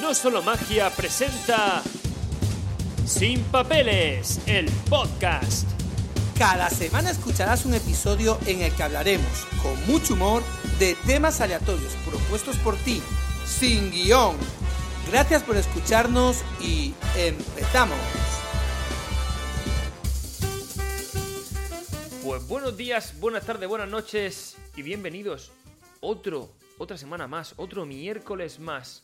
No Solo Magia presenta Sin Papeles, el podcast. Cada semana escucharás un episodio en el que hablaremos, con mucho humor, de temas aleatorios propuestos por ti, sin guion. Gracias por escucharnos y empezamos. Pues buenos días, buenas tardes, buenas noches y bienvenidos otro, otra semana más, otro miércoles más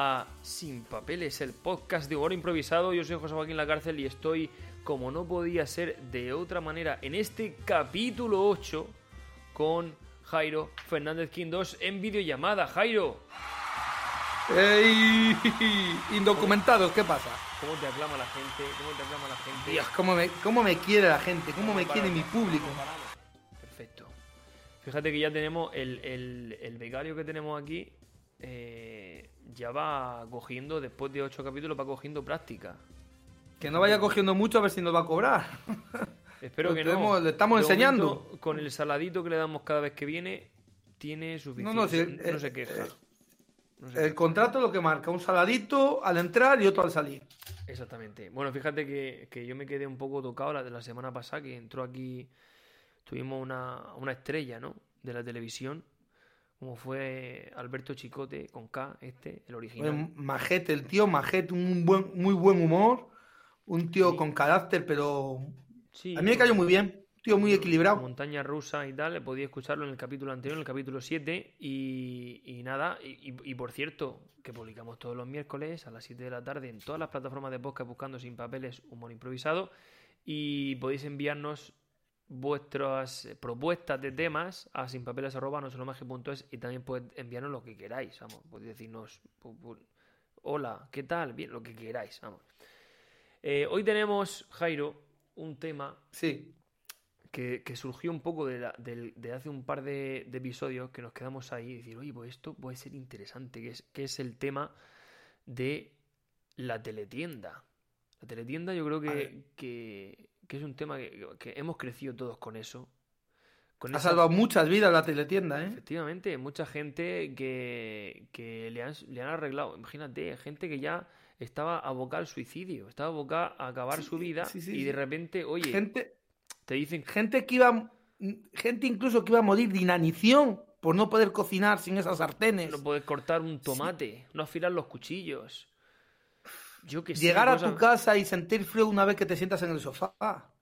a Sin Papeles, el podcast de humor improvisado. Yo soy José Joaquín La Cárcel y estoy, como no podía ser de otra manera, en este capítulo 8 con Jairo Fernández Quindos en videollamada. Jairo. ¡Ey! Indocumentados, ¿qué pasa? ¿Cómo te aclama la gente? ¿Cómo te aclama la gente? Dios, ¿cómo me, cómo me quiere la gente? ¿Cómo me quiere mi público? Perfecto. Fíjate que ya tenemos el, el, el becario que tenemos aquí. Eh, ya va cogiendo, después de ocho capítulos, va cogiendo práctica. Que no vaya cogiendo mucho a ver si nos va a cobrar. Espero que tenemos- no. le estamos De enseñando. momento, con el saladito que le damos cada vez que viene, tiene suficiente. No, no, si- no eh, se queja. eh, No se El queja. contrato es lo que marca, un saladito al entrar y otro al salir. Exactamente. Bueno, fíjate que, que yo me quedé un poco tocado la de la semana pasada, que entró aquí, tuvimos una, una estrella, ¿no? De la televisión, como fue Alberto Chicote con K, este, el original. Majete, el tío Majete, un buen, muy buen humor, un tío Sí. con carácter, pero Sí, a mí me cayó muy bien, un tío muy equilibrado. Montaña rusa y tal, podía escucharlo en el capítulo anterior, en el capítulo 7. Y, y nada, y, y- y por cierto, que publicamos todos los miércoles a las 7 de la tarde en todas las plataformas de podcast buscando sin papeles humor improvisado. Y podéis enviarnos vuestras eh, propuestas de temas a sinpapeles.es y también podéis enviarnos lo que queráis. Vamos, podéis decirnos, hola, ¿qué tal? Bien, lo que queráis. Vamos. Eh, hoy tenemos, Jairo, un tema Sí, que, que surgió un poco de, la- de hace un par de, de episodios que nos quedamos ahí y decir, oye, pues esto puede ser interesante, que es, que es el tema de la teletienda. La teletienda yo creo que, que, que es un tema que, que hemos crecido todos con eso. Con ha esa- salvado muchas vidas la teletienda, ¿eh? Efectivamente, mucha gente que, que le, han, le han arreglado. Imagínate, gente que ya estaba abocada al suicidio, estaba abocada a acabar su vida sí, sí, y de repente, oye, Gente, te dicen gente que iba, gente incluso que iba a morir de inanición por no poder cocinar sin esas sartenes. No puedes cortar un tomate, no afilar los cuchillos. Yo que sé, Llegar a tu casa y sentir frío una vez que te sientas en el sofá.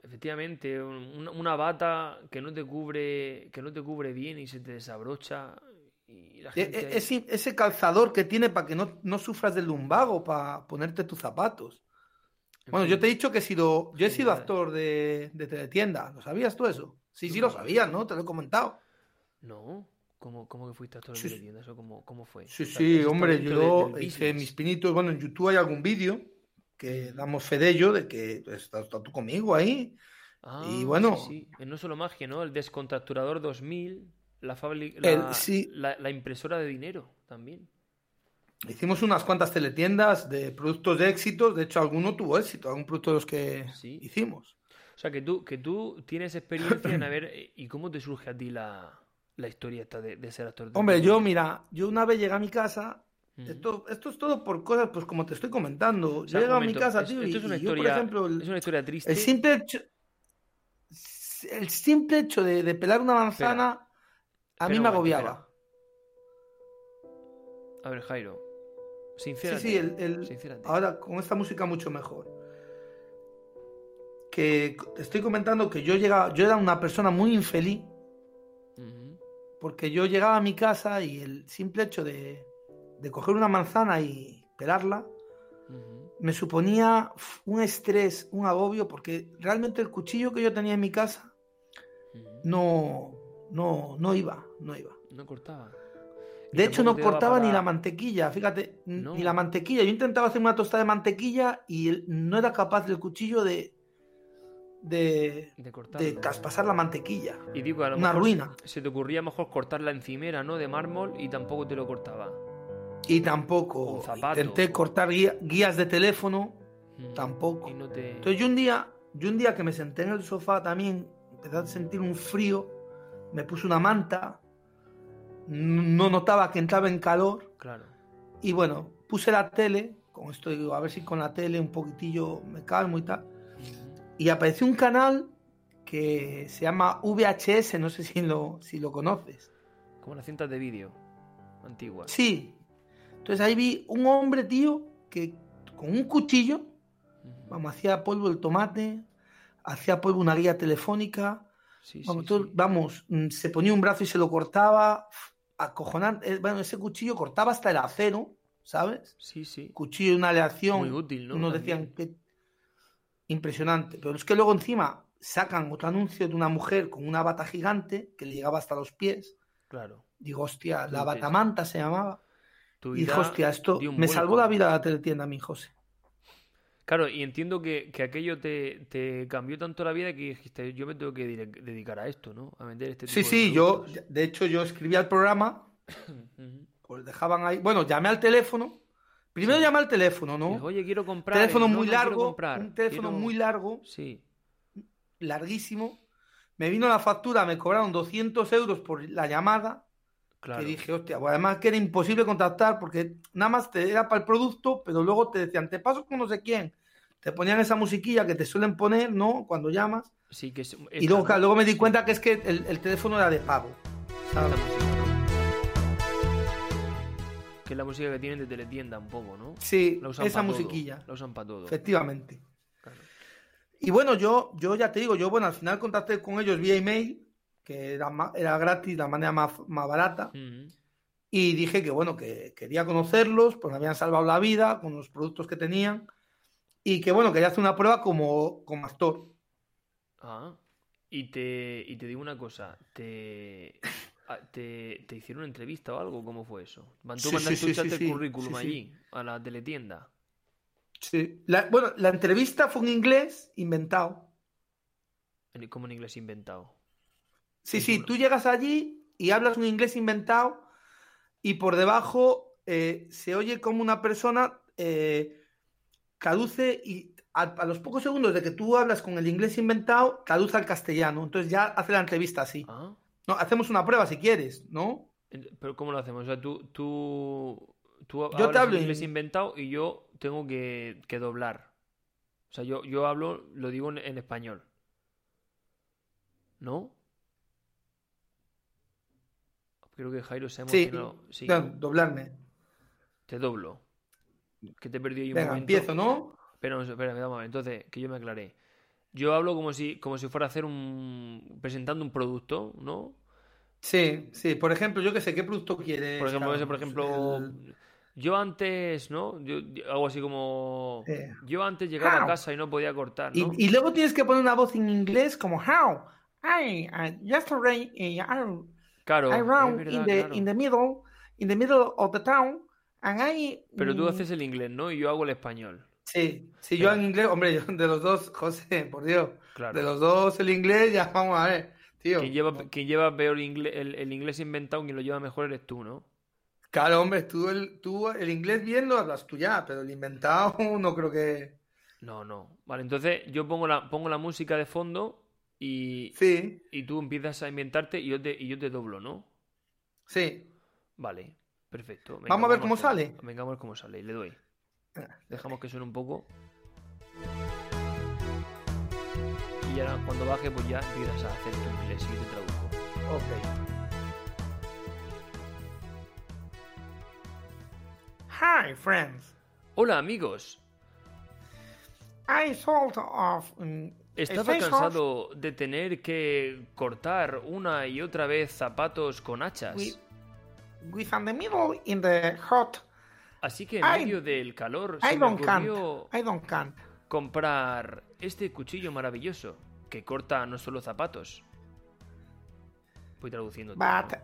Efectivamente, un- una, bata que no te cubre, que no te cubre bien y se te desabrocha. Y la E- gente e- ese, ese calzador que tiene para que no, no sufras del lumbago, para ponerte tus zapatos. en Bueno, fin, yo te he dicho que he sido, yo he sido actor de, de teletienda. ¿Lo sabías tú eso? Sí, sí No lo sabías, ¿no? Te lo he comentado. No, ¿cómo, cómo que fuiste actor de Sí, teletienda? ¿Eso cómo, cómo fue? Sí, O sea, sí, hombre, yo de- hice mis pinitos. Bueno, en YouTube hay algún vídeo que damos fe de ello, de que estás, estás tú conmigo ahí. Ah, y bueno- sí, sí. No Solo Magia, ¿no? El Descontracturador 2000, la, fabri- El- la, sí. la- la impresora de dinero también. Hicimos unas cuantas teletiendas de productos de éxitos. De hecho, alguno tuvo éxito, algún producto de los que hicimos. O sea, que tú, que tú tienes experiencia en haber... eh, ¿Y cómo te surge a ti la, la historia esta de, de ser actor de Hombre, yo, mira, yo una vez llegué a mi casa. Esto, esto es todo por cosas, pues como te estoy comentando. O sea, Llego a mi casa, es- tío, esto y, es una y yo, por ejemplo, el, es una historia triste. el simple hecho, el simple hecho de, de pelar una manzana a Espera mí me momento, agobiaba. A ver, Jairo. Sí, Sincérate. sí, el, el- sincérate. ahora con esta música mucho mejor. Que te estoy comentando que yo llegaba, yo era una persona muy infeliz. Porque yo llegaba a mi casa y el simple hecho de, de coger una manzana y pelarla me suponía un estrés, un agobio, porque realmente el cuchillo que yo tenía en mi casa no, no, no iba, no iba. No cortaba. De hecho, no cortaba ni la mantequilla, fíjate, No. ni la mantequilla. Yo intentaba hacer una tostada de mantequilla y no era capaz del cuchillo de de, De de traspasar la mantequilla. Y digo, a lo Una mejor ruina. Se te ocurría mejor cortar la encimera, ¿no? De mármol y tampoco te lo cortaba. Y tampoco intenté cortar guía- guías de teléfono, Mm. tampoco. Y no te... Entonces yo un día, yo un día que me senté en el sofá también, empecé a sentir un frío, me puse una manta, no notaba que entraba en calor Claro. y bueno, puse la tele, con esto digo, a ver si con la tele un poquitillo me calmo y tal. Y apareció un canal que se llama VHS, no sé si lo, si lo conoces. Como las cintas de vídeo antiguas. Sí. Entonces ahí vi un hombre, tío, que con un cuchillo, vamos, hacía polvo el tomate, hacía polvo una guía telefónica, Sí, vamos, sí, todo- sí. vamos, mm, se ponía un brazo y se lo cortaba, acojonante. Eh, Bueno, ese cuchillo cortaba hasta el acero, ¿sabes? Sí, sí. Cuchillo de una aleación. Muy útil, ¿no? Unos También. decían que impresionante, pero es que luego encima sacan otro anuncio de una mujer con una bata gigante que le llegaba hasta los pies. Claro. Digo, hostia, la batamanta se llamaba. Tu Y vida hostia, esto me vuelco. salvó la vida la teletienda a mí, José. Claro, y entiendo que, que aquello te, te cambió tanto la vida que dijiste, yo me tengo que dedicar a esto, ¿no? A vender este Sí, tipo de sí, yo, de hecho, yo escribía el programa, pues dejaban ahí. Bueno, llamé al teléfono. Primero Sí. llamé al teléfono, ¿no? Oye, quiero comprar. teléfono Y, "No, muy no largo, un teléfono quiero-". muy largo, Sí, larguísimo. Me vino la factura, me cobraron 200 euros por la llamada. claro. Que dije, hostia, pues además que era imposible contactar porque nada más te era para el producto, pero luego te decían, te paso con no sé quién. Te ponían esa musiquilla que te suelen poner, ¿no? Cuando llamas. Sí, que es, Y luego, claro, luego me di cuenta que es que el, el teléfono era de pago. ¿sabes? Que es la música que tienen de teletienda un poco, ¿no? Sí, La usan esa pa' todo, musiquilla. La usan para todo. Efectivamente. Claro. Y bueno, yo, yo ya te digo, yo bueno, al final contacté con ellos vía email, que era, ma- era gratis, la manera más, más barata, y dije que bueno, que quería conocerlos, pues me habían salvado la vida con los productos que tenían, y que bueno, quería hacer una prueba como, como actor. Ah, y te, y te digo una cosa, te, te, te hicieron una entrevista o algo, ¿cómo fue eso? Tú mandaste sí, sí, chat sí, el currículum allí, a la teletienda. Sí. La- bueno, la entrevista fue en inglés inventado. En- Como en inglés inventado. Sí, sí, tú llegas allí y hablas un inglés inventado y por debajo eh, se oye como una persona eh, caduce y a, a los pocos segundos de que tú hablas con el inglés inventado, traduce al castellano. Entonces ya hace la entrevista así. Ah, No, hacemos una prueba si quieres, ¿no? pero ¿cómo lo hacemos? O sea, tú, tú, tú Yo te hablo inglés en- inventado y yo tengo que, que doblar. O sea, yo, yo hablo, lo digo en, en español. ¿No? Creo que Jairo se ha emocionado. Sí, doblarme. te doblo. Que te he perdido ahí un Venga, momento. empiezo, ¿no? Espera, un- espera, espera. Entonces, que yo me aclaré. Yo hablo como si, como si fuera a hacer un... presentando un producto, ¿no? Sí, sí. Por ejemplo, yo que sé, ¿qué producto quieres? Por ejemplo, ese, por ejemplo, El- yo antes, ¿no? Yo, yo hago así como... Sí. Yo antes llegaba a How? casa y no podía cortar, Y, ¿no? y luego tienes que poner una voz en inglés como how. I, uh, yesterday, I, Claro, I ran verdad, in the claro. in the middle, in the middle of the town, and I. Pero tú mm, haces el inglés, ¿no? Y yo hago el español. Sí, sí, yo en inglés, hombre, yo de los dos, José, por Dios, Claro. de los dos el inglés, ya vamos a ver, tío. Quien lleva, quien lleva peor inglés, el, el inglés inventado, quien lo lleva mejor eres tú, ¿no? Claro, hombre, tú el, tú el inglés bien lo hablas tú ya, pero el inventado no creo que. No, no. Vale, entonces yo pongo la, pongo la música de fondo y, Sí, y tú empiezas a inventarte y yo te, y yo te doblo, ¿no? sí. Vale, perfecto. Venga, Vamos a ver cómo sale. Venga, a ver cómo sale. Y le doy. Dejamos que suene un poco. Y ahora cuando baje, pues ya empiezas a hacer tu inglés y te traduzco. Ok. Hi, friends. Hola, amigos. I sort of. mm, Estaba cansado de tener que cortar una y otra vez zapatos con hachas. With, with the middle in the hot. Así que en I- medio del calor I se me can't. ocurrió I don't can't. comprar este cuchillo maravilloso que corta no solo zapatos. Voy traduciendo. todo, But ¿no?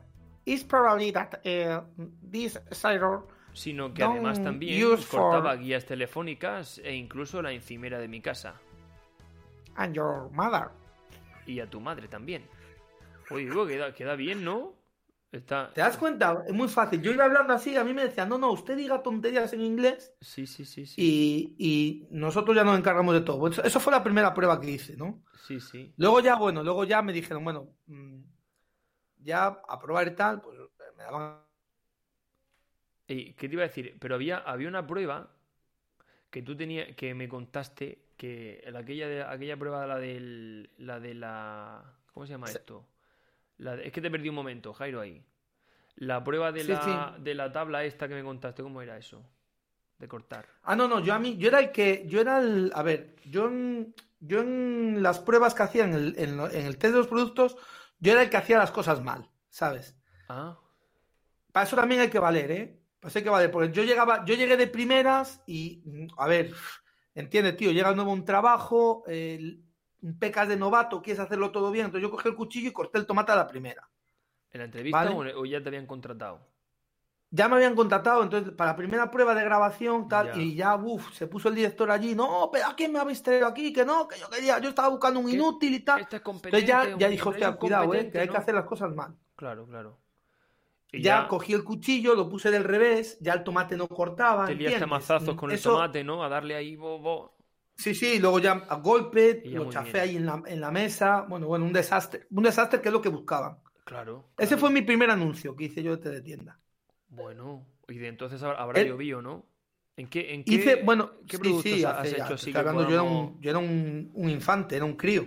it's probably that uh, this cyber Sino que además también cortaba for- guías telefónicas e incluso la encimera de mi casa. and your mother. Y a tu madre también. Oye, digo, queda, queda bien, ¿no? Está... ¿Te das cuenta? Es muy fácil. Yo iba hablando así, a mí me decían, no, no, usted diga tonterías en inglés Sí, sí, sí, sí. y, y nosotros ya nos encargamos de todo. Pues Eso, eso fue la primera prueba que hice, ¿no? Sí, sí. Luego ya, bueno, luego ya me dijeron, bueno, mm, ya a probar y tal, pues me daban... Ey, ¿Qué te iba a decir? Pero había, había una prueba que tú tenías, que me contaste que en aquella, de- aquella prueba, la del, la de la, ¿cómo se llama esto? La de- es que te perdí un momento, Jairo, ahí. La prueba de Sí, la, de la tabla esta que me contaste, ¿cómo era eso? De cortar. Ah, no, no, yo a mí, yo era el que, yo era el, a ver, yo en, yo en las pruebas que hacía en el, en, el test de los productos, yo era el que hacía las cosas mal, ¿sabes? Ah, Para eso también hay que valer, ¿eh? Para eso hay que valer, porque yo llegaba, yo llegué de primeras y, a ver, entiende, tío, llega nuevo un trabajo, eh, pecas de novato, quieres hacerlo todo bien, entonces yo cogí el cuchillo y corté el tomate a la primera. ¿en la entrevista Vale. o, ya te habían contratado? Ya me habían contratado, entonces, para la primera prueba de grabación, tal, Ya. y ya, uff, se puso el director allí, no, pero ¿a quién me habéis traído aquí? Que no, que yo quería, yo estaba buscando un inútil y tal. Este es Entonces ya, ya dijo, hostia, cuidado, eh, que hay ¿no? que hacer las cosas mal. Claro, claro. Y ya, cogí el cuchillo, lo puse del revés, ya el tomate no cortaba. te liaste mazazos con el tomate, ¿no? A darle ahí, bo, bo. Sí, sí, luego ya a golpe, lo chafé ahí en la, en la mesa. Bueno, bueno, un desastre. Un desastre que es lo que buscaban. Claro. Ese fue mi primer anuncio que hice yo de teletienda. Bueno, y de entonces habrá, El- llovido, ¿no? ¿En qué, en qué, Hice, bueno, qué sí, productos sí, has hace hecho así estoy que hablando, yo era, un, yo era un, un infante, era un crío.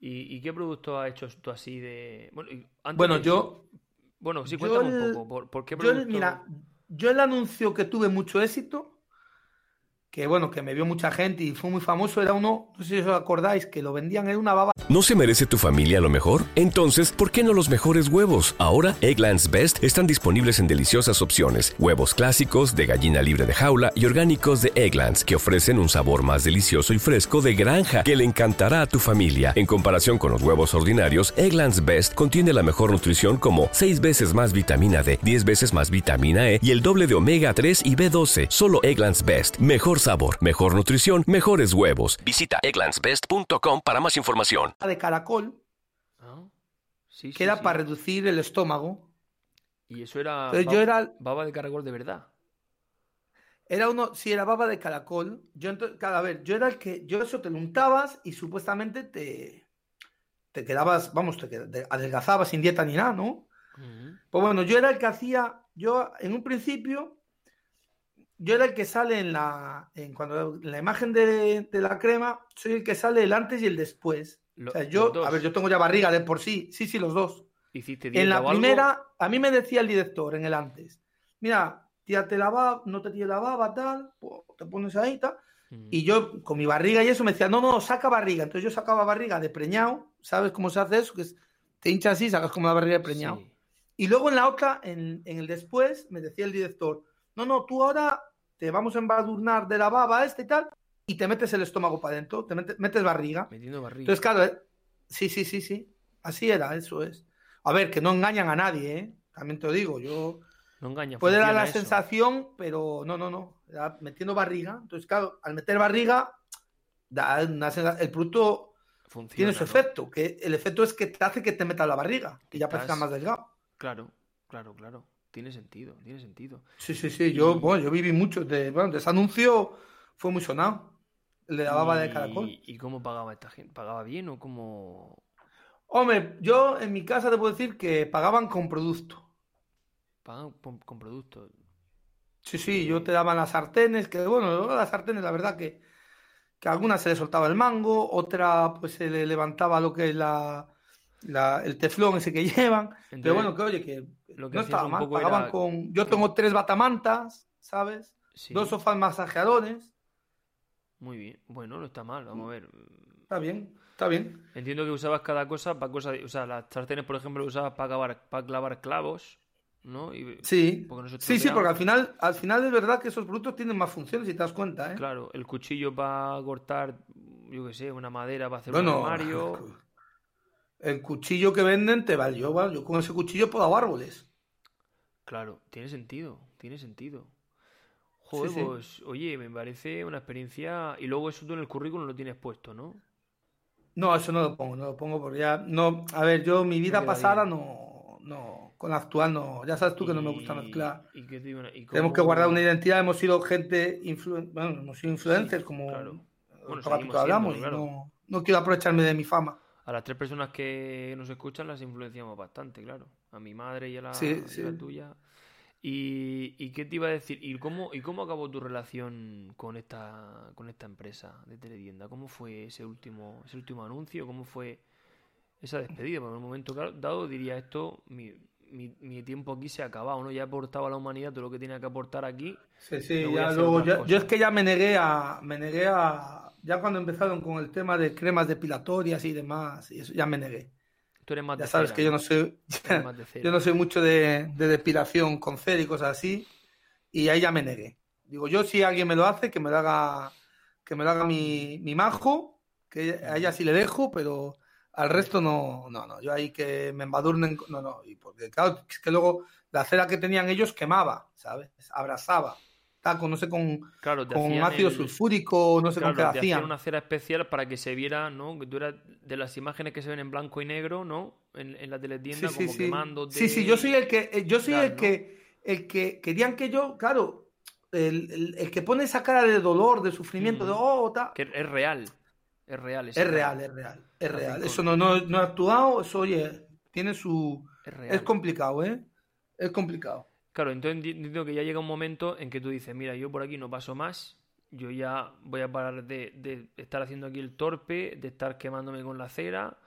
¿Y, y qué producto has hecho tú así de...? Bueno, y antes Bueno, de eso- yo, Bueno, sí, cuéntame el- un poco. ¿Por, por qué yo, producto...? mira, yo el anuncio que tuve mucho éxito, que bueno, que me vio mucha gente y fue muy famoso, era uno, no sé si os acordáis, que lo vendían, era una baba ¿No se merece tu familia lo mejor? Entonces, ¿por qué no los mejores huevos? Ahora, Egglands Best están disponibles en deliciosas opciones. Huevos clásicos, de gallina libre de jaula y orgánicos de Egglands, que ofrecen un sabor más delicioso y fresco de granja que le encantará a tu familia. En comparación con los huevos ordinarios, Egglands Best contiene la mejor nutrición como 6 veces más vitamina D, 10 veces más vitamina E y el doble de omega 3 y B12. Solo Egglands Best. Mejor sabor, mejor nutrición, mejores huevos. Visita egglandsbest.com para más información. de caracol, Ah, sí, que sí, era sí. para reducir el estómago. Y eso era... Entonces ba- yo era, Baba de caracol de verdad. Era uno, sí, era baba de caracol. Yo entonces, cada vez, yo era el que, yo eso te lo untabas y supuestamente te, te quedabas, vamos, te, qued- te adelgazabas sin dieta ni nada, ¿no? Ujú. Pues bueno, yo era el que hacía, yo en un principio, yo era el que sale en la, en cuando en la imagen de, de la crema, soy el que sale el antes y el después. Lo- o sea, yo, a ver, yo tengo ya barriga de por sí, sí, sí, los dos. ¿Hiciste En la o algo? primera, a mí me decía el director en el antes, mira, tírate la baba, no te tires la baba, tal, te pones ahí, tal. Ujú. Y yo, con mi barriga y eso, me decía, no, no, saca barriga. Entonces yo sacaba barriga de preñado, ¿sabes cómo se hace eso? Que es, te hinchas así, sacas como la barriga de preñado. Sí. Y luego en la otra, en, en el después, me decía el director, no, no, tú ahora te vamos a embadurnar de la baba este y tal, y te metes el estómago para adentro, te metes, metes barriga. Metiendo barriga. Entonces, claro, eh, sí, sí, sí, sí, así era, eso es. A ver, que no engañan a nadie, ¿eh? También te lo digo, yo... no engaña. Puede dar la eso. sensación, pero no, no, no. Era metiendo barriga. Entonces, claro, al meter barriga, da una el producto Funciona, tiene su ¿no? efecto. Que el efecto es que te hace que te meta la barriga, que ya parezca más delgado. Claro, claro, claro. Tiene sentido, tiene sentido. Sí, sí, sí. Yo, Y- bueno, yo viví mucho. De, bueno, de ese anuncio fue muy sonado. La baba de ¿Y- caracol. ¿Y cómo pagaba esta gente? ¿Pagaba bien o cómo Hombre, yo en mi casa debo decir que pagaban con producto. pagaban con, con productos? Sí, sí, yo te daban las sartenes, que bueno, las sartenes, la verdad que, que a algunas se le soltaba el mango, otra pues se le levantaba lo que es la, la- el teflón ese que llevan. Pero bueno, que oye, que lo que no estaba mal. poco Pagaban era con. Yo tengo tres batamantas, ¿sabes? sí, Dos sofás masajeadores. muy bien. Bueno, no está mal, vamos a ver. Está bien, está bien. Entiendo que usabas cada cosa para cosas. O sea, las sartenes, por ejemplo, lo usabas para clavar, para clavar clavos, ¿no? Y, Sí. Porque no se Sí, sí, porque al final, al final es verdad que esos productos tienen más funciones, si te das cuenta, ¿eh? Claro, el cuchillo para cortar, yo qué sé, una madera para hacer Bueno, un armario. el cuchillo que venden te vale. Yo, vale, yo con ese cuchillo puedo árboles. Claro, tiene sentido, tiene sentido. Joder, pues, oye, me parece una experiencia. Y luego eso tú en el currículum lo tienes puesto, ¿no? No, eso no lo pongo, no lo pongo porque ya. No, a ver, yo mi vida pasada no, no. Con la actual no. Ya sabes tú que no me gusta mezclar. ¿Y Tenemos que guardar una identidad, hemos sido gente. bueno, hemos sido influencers, como. Claro. Bueno, hablamos. no, no quiero aprovecharme de mi fama a las tres personas que nos escuchan las influenciamos bastante, claro. A mi madre y a la, tuya. ¿Y, qué te iba a decir? ¿Y cómo, ¿Y cómo acabó tu relación con esta, con esta empresa de teletienda? ¿Cómo fue ese último, ese último anuncio? ¿Cómo fue esa despedida? Porque en un momento dado diría esto, mi, mi, tiempo aquí se ha acabado, ¿no? Ya he aportado a la humanidad todo lo que tenía que aportar aquí. Sí, sí, ya luego, yo es que ya me negué a, me negué a, ya cuando empezaron con el tema de cremas depilatorias y demás, y eso ya me negué. Tú eres más ya sabes que yo no soy, yo no soy mucho de, depilación con cera y cosas así, y ahí ya me negué. Digo, yo si alguien me lo hace, que me lo haga, que me lo haga mi, mi majo, que a ella sí le dejo, pero al resto no, no, no. Yo ahí que me embadurnen, no, no. Y porque claro, es que luego la cera que tenían ellos quemaba, ¿sabes? Abrazaba con, no sé, con, con ácido sulfúrico, no sé con qué hacían. una cera especial para que se viera, ¿no? Que tú eras de las imágenes que se ven en blanco y negro, ¿no? En, en la teletienda, sí, sí, como Sí, sí, yo soy el que, eh, yo soy el que, el que querían que yo, claro, el, el, que pone esa cara de dolor, de sufrimiento, de oh, Que es real. Es real. Es real, es real. Es real. Eso no, no, no ha actuado, eso, oye, tiene su. Es, es complicado, ¿eh? Es complicado. Claro, entonces entiendo que ya llega un momento en que tú dices, mira, yo por aquí no paso más, yo ya voy a parar de, estar haciendo aquí el torpe, de estar quemándome con la cera,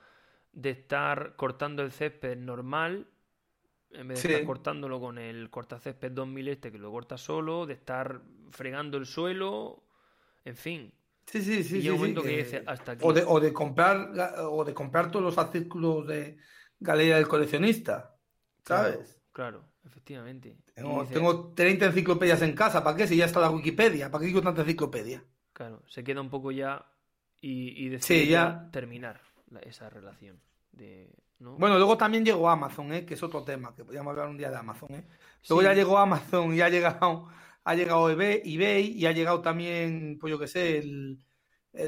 de estar cortando el césped normal, en vez de estar cortándolo con el cortacésped 2000 este que lo corta solo, de estar fregando el suelo, en fin. Sí, sí, sí. Y llega un momento que dice hasta aquí. O de, o de, comprar o de comprar todos los artículos de Galería del Coleccionista, ¿sabes? claro. Efectivamente. Tengo, 30 enciclopedias en casa, ¿para qué? Si ya está la Wikipedia, ¿para qué quiero tanta enciclopedia? Claro, se queda un poco ya y, y ya... terminar esa relación. De, Bueno, luego también llegó Amazon, ¿eh? que es otro tema, que podríamos hablar un día de Amazon. ¿eh? Luego ya llegó Amazon y ha llegado, ha llegado eBay, y ha llegado también, pues yo qué sé, el,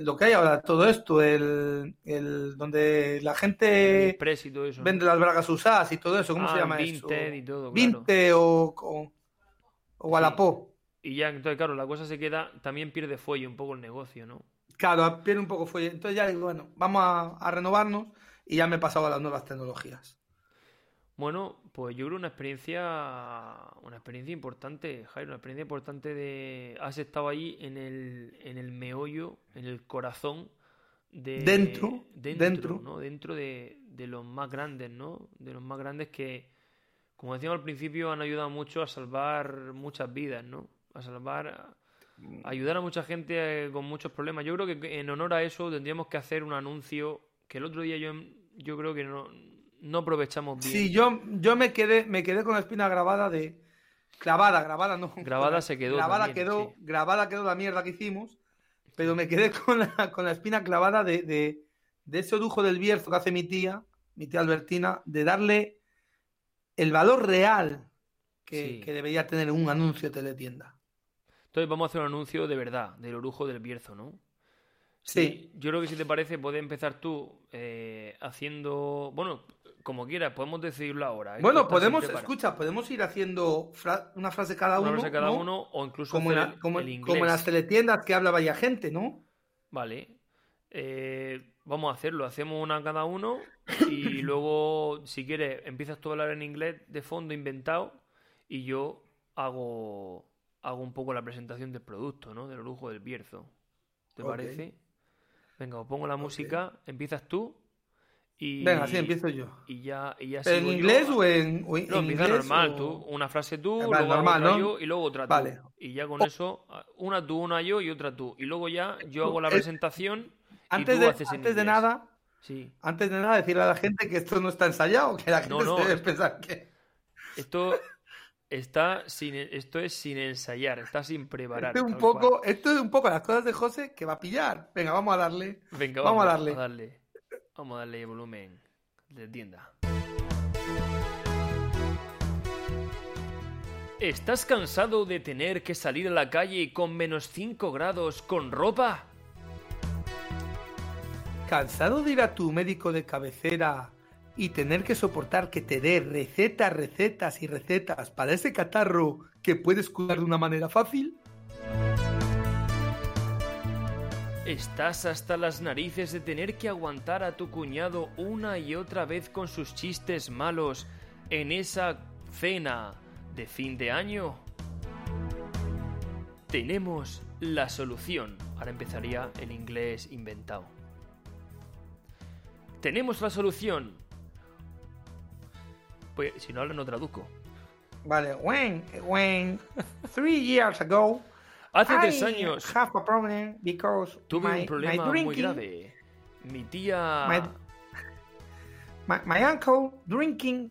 lo que hay ahora, todo esto, el, el donde la gente vende las bragas usadas y todo eso, ¿cómo se ah, llama eso? y todo, Vinte o, o, o Y ya, entonces, claro, la cosa se queda, también pierde fuelle un poco el negocio, ¿no? Claro, pierde un poco fuelle. Entonces ya digo, bueno, vamos a, a renovarnos y ya me he pasado a las nuevas tecnologías. Bueno, pues yo creo una experiencia, una experiencia importante, Jairo, una experiencia importante de... Has estado ahí en el, en el meollo, en el corazón de... Dentro, dentro, ¿no? Dentro de, de los más grandes, ¿no? De los más grandes que, como decíamos al principio, han ayudado mucho a salvar muchas vidas, ¿no? A salvar... A ayudar a mucha gente eh, con muchos problemas. Yo creo que en honor a eso tendríamos que hacer un anuncio que el otro día yo, yo creo que no no aprovechamos bien. Sí, yo, yo me quedé, me quedé con la espina grabada de. Clavada, grabada, no. Grabada se quedó. Grabada quedó, grabada quedó la mierda que hicimos. Pero me quedé con la, con la espina clavada de, de, ese orujo del Bierzo que hace mi tía, mi tía Albertina, de darle el valor real que, que debería tener un anuncio de teletienda. Entonces vamos a hacer un anuncio de verdad, del orujo del Bierzo, ¿no? Sí. Yo creo que si te parece, puedes empezar tú eh, haciendo. Bueno, como quieras, podemos decidirlo ahora. Bueno, podemos, escucha, podemos ir haciendo una frase cada uno. Una frase cada uno, o incluso como, en, como, en las teletiendas que habla vaya gente, ¿no? Vale. Eh, vamos a hacerlo, hacemos una cada uno y luego, si quieres, empiezas tú a hablar en inglés de fondo inventado y yo hago, hago un poco la presentación del producto, ¿no? Del lujo del Bierzo. ¿Te parece? Venga, os pongo la música, empiezas tú y, Venga, sí, empiezo yo. Y ya, y ya ¿En inglés o en, No, empieza normal, tú. Una frase tú, luego normal, otra yo y luego otra tú. Vale. Y ya con oh. eso, una tú, una yo y otra tú. Y luego ya yo hago la presentación antes y tú de, haces Antes de nada, sí. antes de nada decirle a la gente que esto no está ensayado, que la gente no, debe pensar que... Esto está sin, esto es sin ensayar, está sin preparar. Esto es un poco, esto es un poco las cosas de José que va a pillar. Venga, vamos a darle. Venga, vamos, a darle. A darle. Vamos a darle volumen de tienda. ¿Estás cansado de tener que salir a la calle con menos 5 grados con ropa? ¿Cansado de ir a tu médico de cabecera y tener que soportar que te dé recetas, recetas y recetas para ese catarro que puedes curar de una manera fácil? ¿Estás hasta las narices de tener que aguantar a tu cuñado una y otra vez con sus chistes malos en esa cena de fin de año? Tenemos la solución. Ahora empezaría el inglés inventado. Tenemos la solución. Pues si no ahora no traduzco. Vale, when, when three years ago, Hace I tres años have a problem because tuve my, un problema my muy grave. Mi tía My, my, my uncle drinking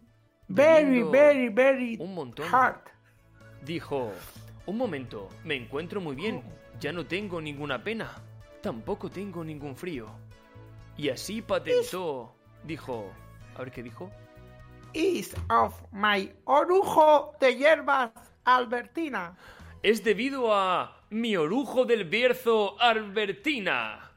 very, very, very un montón. hard. dijo, un momento, me encuentro muy bien, ya no tengo ninguna pena, tampoco tengo ningún frío. Y así patentó, dijo, a ver qué dijo. Is of my orujo de hierbas albertina. Es debido a mi orujo del Bierzo Albertina.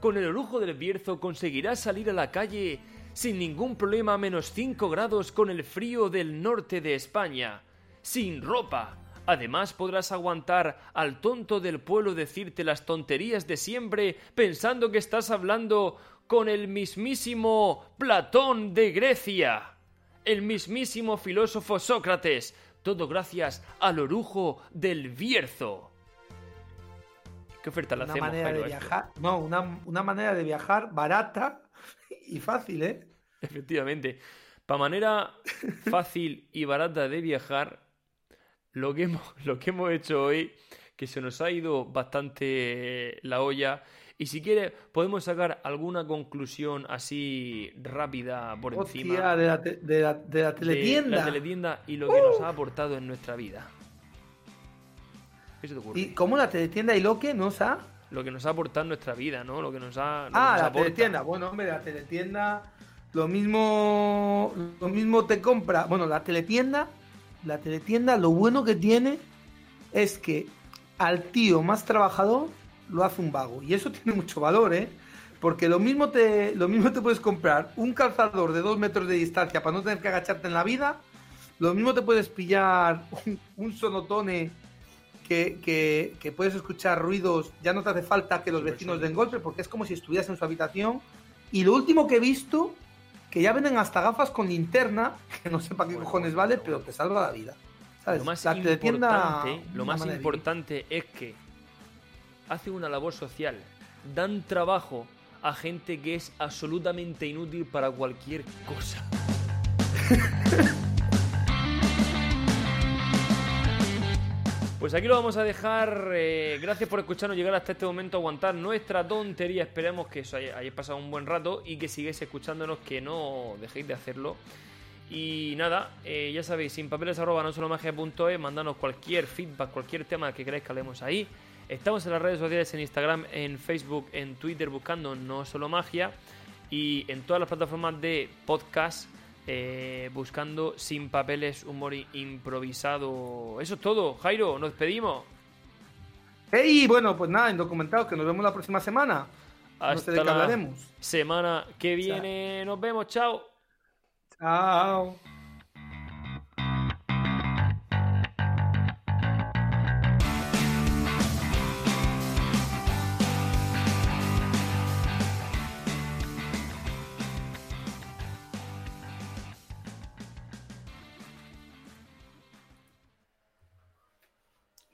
Con el orujo del Bierzo conseguirás salir a la calle sin ningún problema a menos 5 grados con el frío del norte de España, sin ropa. Además podrás aguantar al tonto del pueblo decirte las tonterías de siempre pensando que estás hablando con el mismísimo Platón de Grecia, el mismísimo filósofo Sócrates, todo gracias al orujo del Bierzo. ¿Qué oferta le Una hacemos, manera Jairo, de viajar, no, una, una manera de viajar barata y fácil, ¿eh? Efectivamente. Para manera fácil y barata de viajar, lo que, hemos, lo que hemos hecho hoy, que se nos ha ido bastante la olla, y si quiere podemos sacar alguna conclusión así rápida por encima de la, te- de la, de la de teletienda. la teletienda y lo que nos ha aportado en nuestra vida. ¿Qué se te ocurre? ¿Y cómo la teletienda y lo que nos ha...? Lo que nos ha aportado en nuestra vida, ¿no? Lo que nos ha. lo Ah, nos la aporta. teletienda. Bueno, hombre, la teletienda... Lo mismo, lo mismo te compra... Bueno, la teletienda... La teletienda lo bueno que tiene es que al tío más trabajador lo hace un vago. Y eso tiene mucho valor, ¿eh? Porque lo mismo te, lo mismo te puedes comprar un calzador de dos metros de distancia para no tener que agacharte en la vida. Lo mismo te puedes pillar un, un sonotone que, que- que puedes escuchar ruidos. Ya no te hace falta que los vecinos den golpe porque es como si estuvieras en su habitación. Y lo último que he visto, que ya venden hasta gafas con linterna, que no sé para qué Bueno, cojones bueno, vale, bueno. pero te salva la vida. ¿Sabes? Lo más La importante, lo más importante es que hacen una labor social, dan trabajo a gente que es absolutamente inútil para cualquier cosa. Pues aquí lo vamos a dejar. eh, gracias por escucharnos llegar hasta este momento, aguantar nuestra tontería. Esperemos que os hayáis pasado un buen rato y que sigáis escuchándonos, que no dejéis de hacerlo. Y nada, eh, ya sabéis, sin papeles arroba no solo magia.es, mandanos cualquier feedback, cualquier tema que queráis que hablemos ahí. Estamos en las redes sociales, en Instagram, en Facebook, en Twitter, buscando no solo magia. Y en todas las plataformas de podcast, eh, buscando sin papeles, humor improvisado. Eso es todo, Jairo, nos despedimos. Y bueno, pues nada, indocumentados, que nos vemos la próxima semana. no sé de Hasta qué la hablaremos. semana que viene. Nos vemos, chao. Chao.